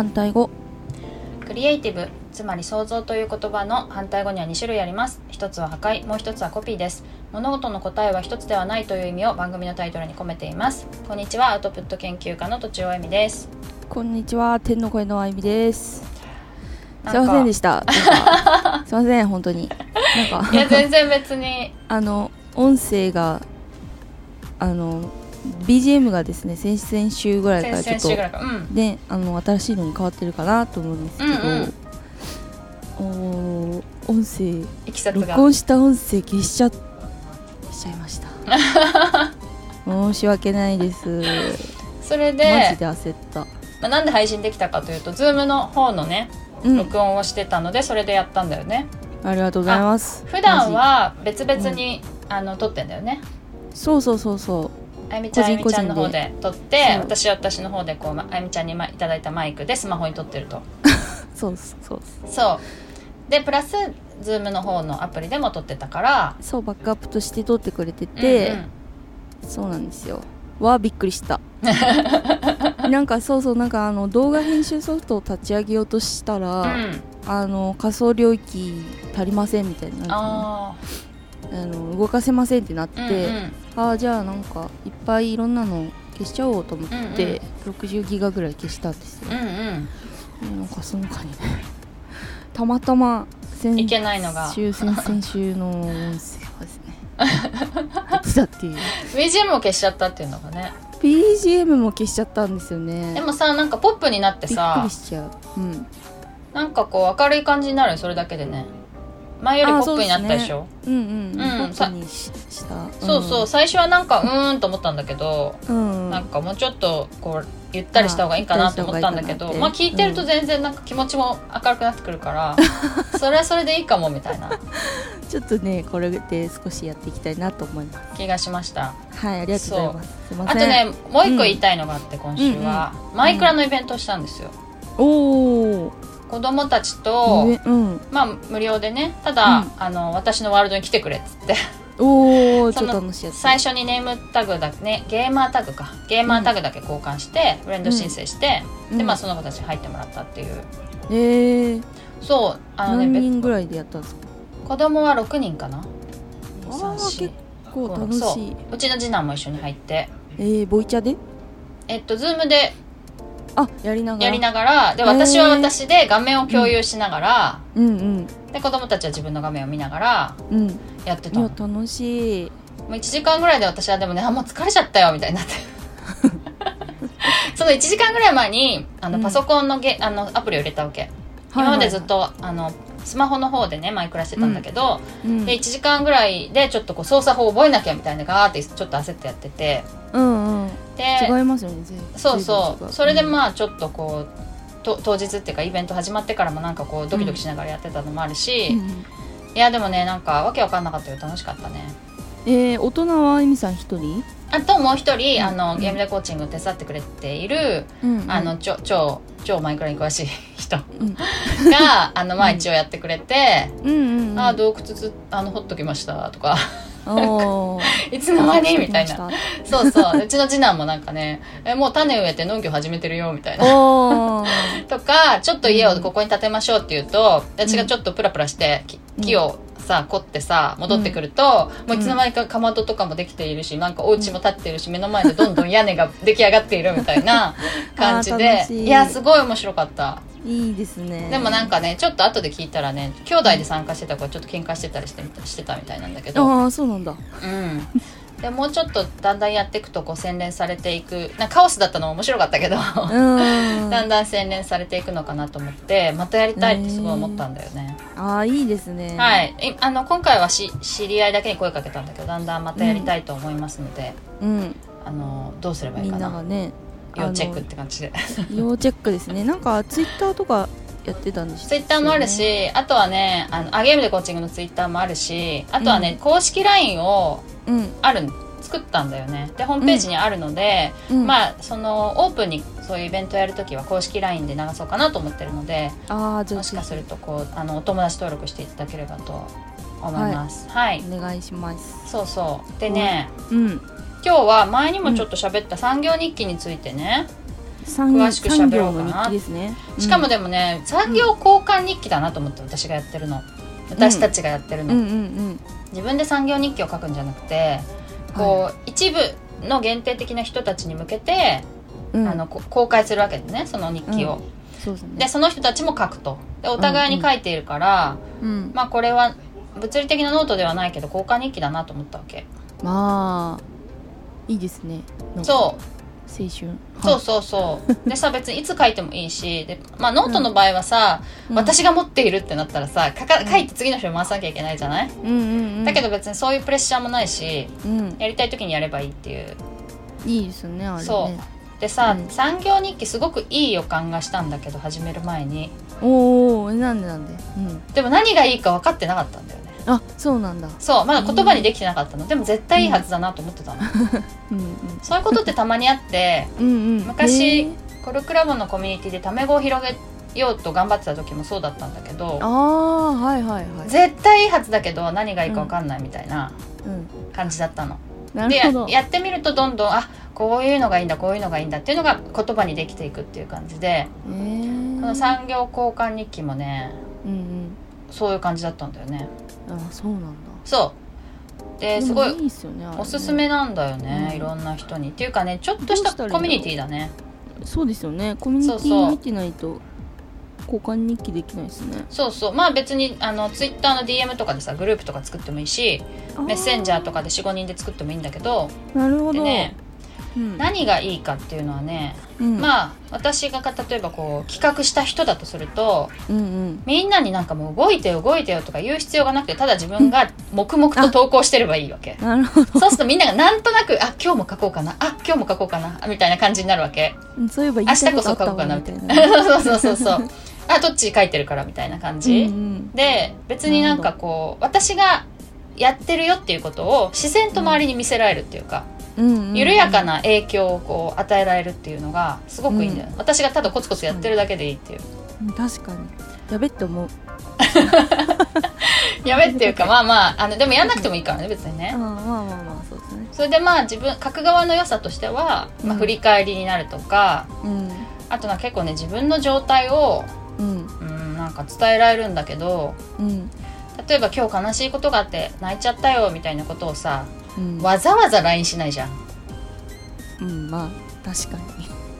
反対語。クリエイティブつまり創造という言葉の反対語には2種類あります。一つは破壊もう一つはコピーです。物事の答えは一つではないという意味を番組のタイトルに込めています。こんにちはアウトプット研究家のとちおえみです。こんにちは天の声のあゆみです。すいませんでした。すいません本当に。なんかいや全然別に。あの音声があの BGM がですね先々週ぐらいからちょっとうん。であの新しいのに変わってるかなと思うんですけど、うんうん。おー音声録音した音声消しちゃ消しちゃいました。申し訳ないです。それでマジで焦った。まあ、なんで配信できたかというと Zoom の方のねうん。録音をしてたのでそれでやったんだよね。ありがとうございます。普段は別々に、あの撮ってんだよね。そうそうそうそうあゆみちゃんあゆみちゃんの個人個人で方で撮って私は私の方でこうまあゆみちゃんにまいただいたマイクでスマホに撮ってると。そうそうそう。でプラス Zoom の方のアプリでも撮ってたからそうバックアップとして撮ってくれてて、うんうん。そうなんですよ。わあびっくりした。なんかそうそうなんかあの動画編集ソフトを立ち上げようとしたら、うん。あの仮想領域足りませんみたいになってああの動かせませんってなって、ーうんうん。ああじゃあなんかいっぱいいろんなの消しちゃおうと思って、60ギガぐらい消したんですよ、うんうん。なんかその中にねたまたま先いけないのが。週先々週の音声はですね。やってたっていう。BGM を消しちゃったっていうのがね。BGM も消しちゃったんですよね。でもさなんかポップになってびっくさりしちゃう。うん。なんかこう明るい感じになるよそれだけでね前よりポップになったでしょ？うんうんうん。にしした。そうそう。最初はなんかうーんと思ったんだけど、うん、うんなんかもうちょっとこうゆったりした方がいいかなと思ったんだけどまあ聞いてると全然なんか気持ちも明るくなってくるから、それはそれでいいかもみたいな。ちょっとねこれで少しやっていきたいなと思います。気がしました。はいありがとうございます。あとねもう一個言いたいのがあって今週は、マイクラのイベントをしたんですよ。おお子供たちとうん。まあ無料でねただ、うん。あの私のワールドに来てくれっつって。おお 最初にネームタグだねゲーマータグか。ゲーマータグだけ交換して、フレンド申請して、うん。でまあその子たちに入ってもらったっていう。えー、そうあのね何別人ぐらいでやったんですか？子供は6人かな。あー結構楽しいうちの次男も一緒に入ってえー、ボイチャでえっとズームであやりながら。やりながらで私は私で画面を共有しながら、うんうん。で子供たちは自分の画面を見ながらうん。やってた。のいや楽しい。もう1時間ぐらいで私はでもねあもう疲れちゃったよみたいになって。その1時間ぐらい前にあのうん。パソコンのゲ、あのアプリを入れたわけ、今までずっとあのスマホの方でねマイクラしてたんだけど、うんで1時間ぐらいでちょっとこう操作法を覚えなきゃみたいなガーってちょっと焦ってやってて。うんうん。で違いますよね全そうそう。それであまあちょっとこうと当日っていうかイベント始まってからもなんかこうドキドキしながらやってたのもあるし、うんいやでもねなんかわけわかんなかったよ楽しかったねえー、大人はあゆみさん一人？あともう一人、うん。あのうん。ゲームでコーチングを手伝ってくれている、うんあの超超超マイクラに詳しい人。がうん。あのまあ一応やってくれてうんうんうん。あ洞窟つあの掘っときましたとか。いつの間に？みたいな。あそうそう。うちの次男もなんかねえもう種植えて農業始めてるよみたいな。とかちょっと家をここに建てましょうって言うと、私がちょっとプラプラして木をさ凝ってさ戻ってくると、もういつの間にかかまどとかもできているしなんかお家も建っているし目の前でどんどん屋根が出来上がっているみたいな 感じで。い。いやすごい面白かった。いいですね。でもなんかねちょっと後で聞いたらね兄弟で参加してた子はちょっと喧嘩してたりしてしてたみたいなんだけど。ああそうなんだ。うんでもうちょっとだんだんやっていくとこう洗練されていく。なカオスだったのも面白かったけど、うん。だんだん洗練されていくのかなと思ってまたやりたいってすごい思ったんだよね、ああいいですね。はい。いあの今回はし知り合いだけに声かけたんだけどだんだんまたやりたいと思いますので、うん。あのどうすればいいみかな。んながね要チェックって感じで。要チェックですね。なんかツイッターとかやってたんでしツイッターもあるし、あとはねあのあゲームでコーチングのツイッターもあるしあとはね、公式 LINE をうん。ある作ったんだよね。でホームページにあるので、うん。まあそのオープンにそういうイベントやるときは公式 LINE で流そうかなと思ってるのであもしかするとこうあのお友達登録していただければと思います。はい、お願いします。そうそう。でね、うん。今日は前にもちょっと喋った産業日記についてね、産詳しく産業喋ろうかな。ね。しかもでもね、産業交換日記だなと思って私がやってるの。私たちがやってるの、うんうんうん。自分で産業日記を書くんじゃなくてこう、一部の限定的な人たちに向けて、うん。あのこ公開するわけでねその日記を、そうですね。でその人たちも書くと。でお互いに書いているから、うんまあこれは物理的なノートではないけど交換日記だなと思ったわけ。まあいいですね。そう。青春そうそうそう。でさ別にいつ書いてもいいしで、まあ、ノートの場合はさ、うん。私が持っているってなったらさ書か書いて次の人に回さなきゃいけないじゃない、うんうんうん。だけど別にそういうプレッシャーもないしうん。やりたい時にやればいいっていう。いいですねあれね。そう。でさ、うん。3行日記すごくいい予感がしたんだけど始める前に。おおなんでなんで？うん。でも何がいいか分かってなかったんだよねあそうなんだ。そうまだ言葉にできてなかったの。でも絶対いいはずだなと思ってたの、うん。そういうことってたまにあってうんうん。うん昔コルクラボのコミュニティでタメ語を広げようと頑張ってた時もそうだったんだけどああはいはいはい。絶対いいはずだけど何がいいか分かんないみたいなうん感じだったの、なでるほど。やってみるとどんどんあこういうのがいいんだこういうのがいいんだっていうのが言葉にできていくっていう感じでこの産業交換日記もねうんうんそういう感じだったんだよね。あそうなんだ。そう。でもすごいいいっすよねあれね。おすすめなんだよね、うん。いろんな人に。っていうかねちょっとしたコミュニティだね。そうですよね。コミュニティ見てないと交換日記できないですね。そうそう。まあ別にあのツイッターの DM とかでさグループとか作ってもいいしメッセンジャーとかで45人で作ってもいいんだけど。なるほど、でねうん。何がいいかっていうのはね、うん、まあ私が例えばこう企画した人だとするとうんうん。みんなになんかもう動いてよ動いてよとか言う必要がなくてただ自分が黙々と投稿してればいいわけ。なるほど。そうするとみんながなんとなくあ今日も書こうかなあ今日も書こうかなみたいな感じになるわけ。うんそういえば明日こそ書こうかなみたいな。そうそうそうそう。あどっち書いてるからみたいな感じ、うんうん。で別になんかこう私がやってるよっていうことを自然と周りに見せられるっていうか、うんうん緩やかな影響をこう与えられるっていうのがすごくいいんだよ、ね。私がただコツコツやってるだけでいいっていう。うん確かに。やべって思う。やべっていうかまあまああのでもやんなくてもいいからね別にね。あまあまあまあそうですね。それでまあ自分書く側の良さとしては、まあ、うん振り返りになるとか、うん。あとは結構ね自分の状態をうん。うんなんか伝えられるんだけどうん。例えば今日悲しいことがあって泣いちゃったよみたいなことをさうん。わざわざ LINE しないじゃん。うんまあ確か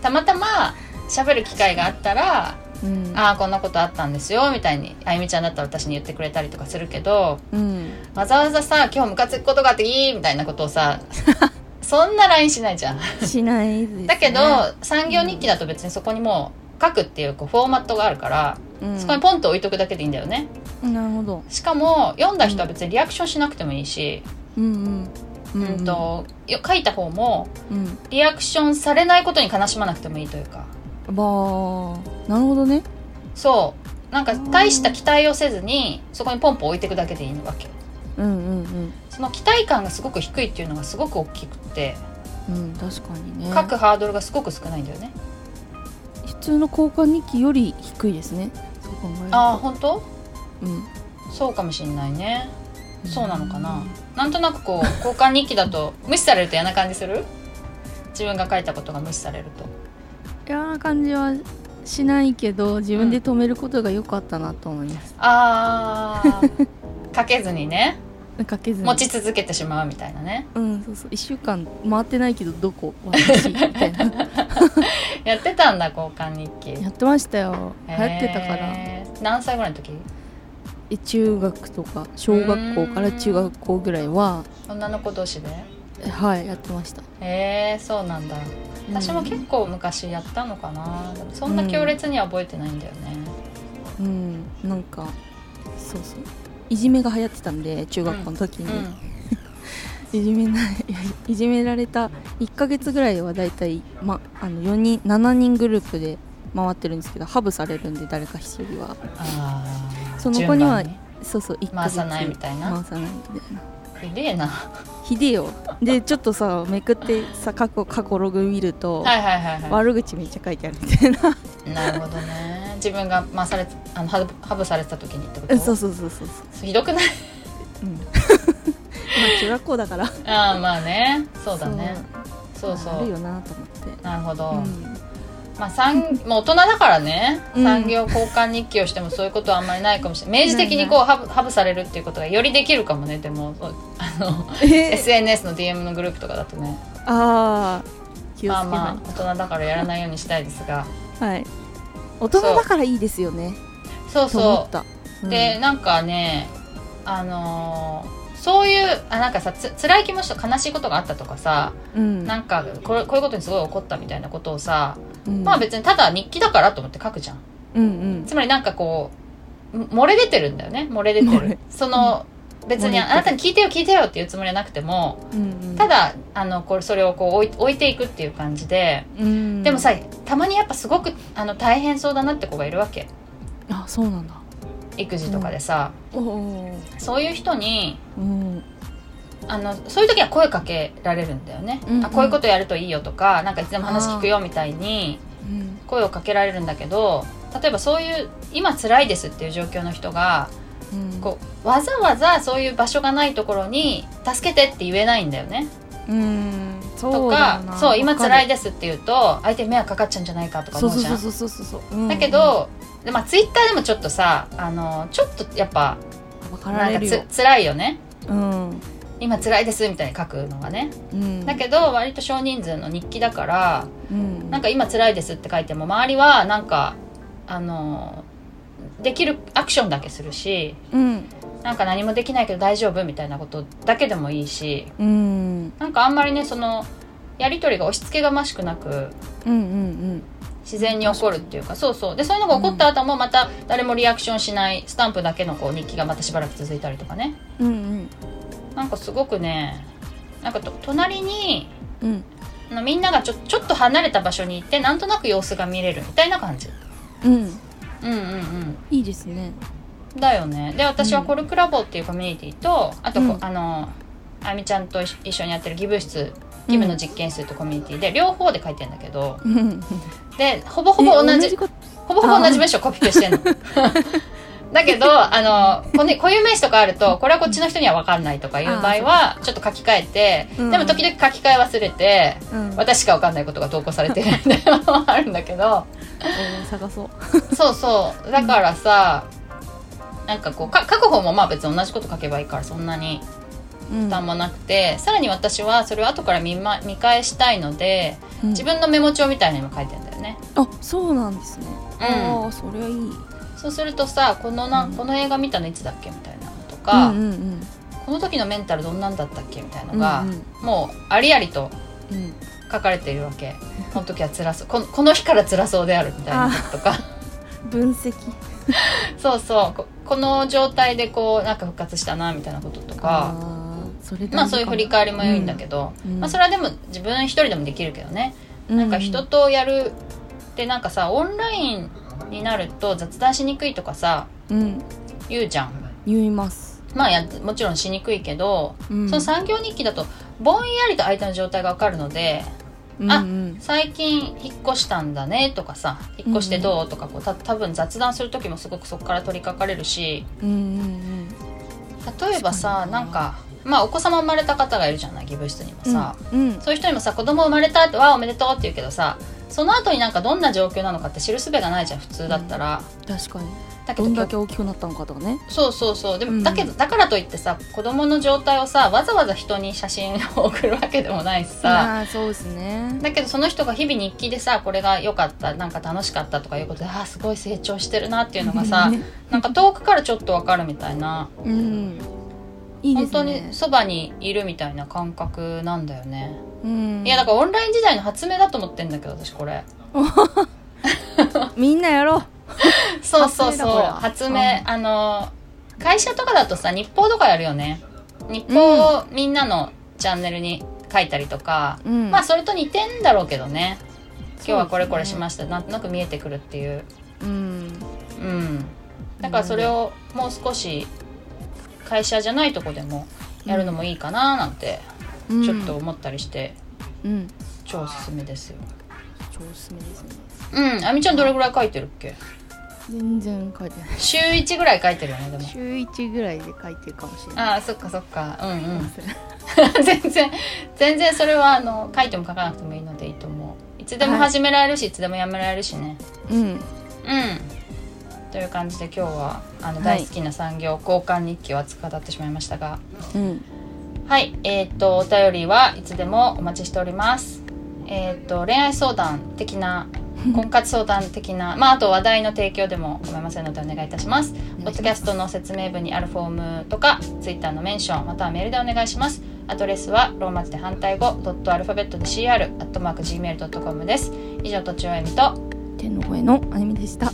たまたま喋る機会があったらにうん。ああこんなことあったんですよみたいにあゆみちゃんだったら私に言ってくれたりとかするけどうん。わざわざさ今日ムカつくことがあっていいみたいなことをさ そんな LINE しないじゃん。しないです、ね、だけど産業日記だと別にそこにもう書くっていうこうフォーマットがあるから、うん。そこにポンと置いとくだけでいいんだよね。なるほど。しかも読んだ人は別にリアクションしなくてもいいし、うんうん。うんとよ書いた方もうん。リアクションされないことに悲しまなくてもいいというか。まあなるほどね。そう。なんか大した期待をせずにそこにポンポン置いていくだけでいいわけ。うんうんその期待感がすごく低いっていうのがすごく大きくてうんうん確かにね。書くハードルがすごく少ないんだよね、普通の交換日記より低いですね。ああ本当？うん。そうかもしんないねそうなのかな、なんとなくこう交換日記だと無視されると嫌な感じする？自分が書いたことが無視されると。嫌な感じはしないけど自分で止めることが良かったなと思います、あー。書けずにね。かけずに。持ち続けてしまうみたいなね。うんそうそう。1週間回ってないけどどこ？私みたいな。やってたんだ交換日記。やってましたよ。流行ってたから。何歳ぐらいの時？え中学とか小学校から中学校ぐらいは女の子同士で？えはいやってました。へえそうなんだ。私も結構昔やったのかな。でもそんな強烈には覚えてないんだよね。うん。なんかそうそう。いじめが流行ってたんで中学校の時に、うん いじめないいじめられた1ヶ月ぐらいはだいたい、ま、あの4人7人グループで回ってるんですけどハブされるんで誰か一人は。あーその子にはそうそう1ヶ月回さないみたいな？回さないみたいな。ひでえな。ひでえよ。でちょっとさめくってさ過去過去ログ見ると、はいはいはいは悪口めっちゃ書いてあるみたいな。いなるほどね。自分が回されあのハブハブされてた時にってこと？そうそうそうそうそう。ひどくない？うん。まあ中学校だから。ああまあね。そうだね。そう。そうあるよなと思って。なるほど、うんまあ産もう大人だからね、うん。産業交換日記をしてもそういうことはあんまりないかもしれない。明示的にこうハブハブされるっていうことがよりできるかもね。でもあのえ。SNS の DM のグループとかだとね。ああまあまあ大人だからやらないようにしたいですが。はい。大人だからいいですよね。そうそった。うでなんかねあのーそういうあなんかさつ辛い気持ちと悲しいことがあったとかさうん。なんかこれこういうことにすごい怒ったみたいなことをさ、うん。まあ別にただ日記だからと思って書くじゃん。うんうん。つまりなんかこう漏れ出てるんだよね。漏れ出てる。その、別にあなたに聞いてよ聞いてよっていうつもりはなくてもうんうん。ただあのこれそれをこう置い置いていくっていう感じで、うん。でもさたまにやっぱすごくあの大変そうだなって子がいるわけ。あそうなんだ。育児とかでさ、おおそういう人にうんあのそういう時は声かけられるんだよね、うんうん。あこういうことやるといいよとかなんかいつでも話聞くよみたいにうん。声をかけられるんだけど例えばそういう今辛いですっていう状況の人がうん。こうわざわざそういう場所がないところに助けてって言えないんだよね。うん。そとかそう今辛いですって言うと相手に迷惑かかっちゃうんじゃないかとか思うじゃん。だけど、でまあ、ツイッターでもちょっとさあのちょっとやっぱなんかつ辛いよね。うん今辛いですみたいに書くのがね。うん。だけど割と少人数の日記だからうん。なんか今辛いですって書いても周りはなんかあのできるアクションだけするしうん。なんか何もできないけど大丈夫みたいなことだけでもいいしうん。なんかあんまりねそのやり取りが押し付けがましくなくうんうん。自然に起こるっていうかそうそう。でそういうのが起こった後もまた誰もリアクションしないスタンプだけのこう日記がまたしばらく続いたりとかね。うんうんなんかすごくねなんかと隣にうん。あのみんながちょちょっと離れた場所に行ってなんとなく様子が見れるみたいな感じ。うん。うんうんうん。いいですね。だよね。で私はコルクラボっていうコミュニティとあとこ、うん。あのあみちゃんと一緒にやってるギブ室ギブの実験室とコミュニティで両方で書いてんだけどうん。でほぼほぼ同じほぼほぼ同じ文章コピペしてんの だけど あのこね固有名詞とかあるとこれはこっちの人には分かんないとかいう場合はちょっと書き換えて、うん。でも時々書き換え忘れてうん。私しか分かんないことが投稿されてるみたいなのもあるんだけど。探そう。そうそう。だからさ、なんかこうか書く方もまあ別に同じこと書けばいいからそんなにうん。負担もなくて、さらに私はそれを後から見,、ま、見返したいのでうん。自分のメモ帳みたいなのも書いてんだよね。あそうなんですね。うん。ああそれはいいそうするとさこのな、うん。この映画見たのいつだっけみたいなのとうか、んうん。この時のメンタルどんなんだったっけみたいなうんのが、うんもうありありとうん。書かれているわけ。この時は辛そう。このこの日から辛そうであるみたいなこととか。分析。そうそう。ここの状態でこうなんか復活したなみたいなこととか。まあそういう振り返りも良いんだけど、うんまあ、それはでも自分一人でもできるけどね、うなんか人とやるってなんかさオンラインになると雑談しにくいとかさうん。言うじゃん。言います。まあやもちろんしにくいけど、うん。その産業日記だとぼんやりと相手の状態がわかるのであうんうん。最近引っ越したんだねとかさ引っ越してどうとかこうた多分雑談する時もすごくそこから取り掛かれるしうんうん例えばさな。んかまあお子様生まれた方がいるじゃない義務室にもうんさ、うん。そういう人にもさ子供生まれたってわあおめでとうって言うけどさその後になんかどんな状況なのかって知るすべがないじゃん普通だったら、確かに。だけどどんだけ大きくなったのかとかね。そうそうそう。でも、うん。だけどだからといってさ子供の状態をさわざわざ人に写真を送るわけでもないしさ、ああそうですね。だけどその人が日々日記でさこれが良かったなんか楽しかったとかいうことでああすごい成長してるなっていうのがさねなんか遠くからちょっとわかるみたいな。うんいいです本ね。当にそばにいるみたいな感覚なんだよね、うん。いやだからオンライン時代の発明だと思ってんだけど私これ。みんなやろう。そうそうそう。発明だこれは。発明あの会社とかだとさ日報とかやるよね。日報をみんなのチャンネルに書いたりとか、うん。まあそれと似てんだろうけどね。今日はこれこれしすました、なんとなく見えてくるっていう。うん。うん。だからそれをもう少し会社じゃないとこでもやるのもいいかななんてうん。ちょっと思ったりして、うん。超おすすめですよ。超おすすめですね。うん。あみちゃんどれぐらい書いてるっけ？全然書いてない。週1ぐらい書いてるよねでも。週1ぐらいで書いてるかもしれない。ああそっかそっか。うんうん。全然全然それはあの書いても書かなくてもいいのでいいと思う。つでも始められるし、い、つでもやめられるしね。うん。うんという感じで今日はあのはい大好きな産業、交換日記を熱く語ってしまいましたがうんはいえっ、とお便りはいつでもお待ちしておりますえっ、と恋愛相談的な婚活相談的な、まあ、あと話題の提供でも構いませんのでお願いいたします。ポッドキャストの説明文にあるフォームとか、ツイッターのメンション、またはメールでお願いします。アドレスはローマ字で反対語、ドットアルファベットで CR、アットマーク Gmail.com です。以上、とちおえみと、天の声のあゆみでした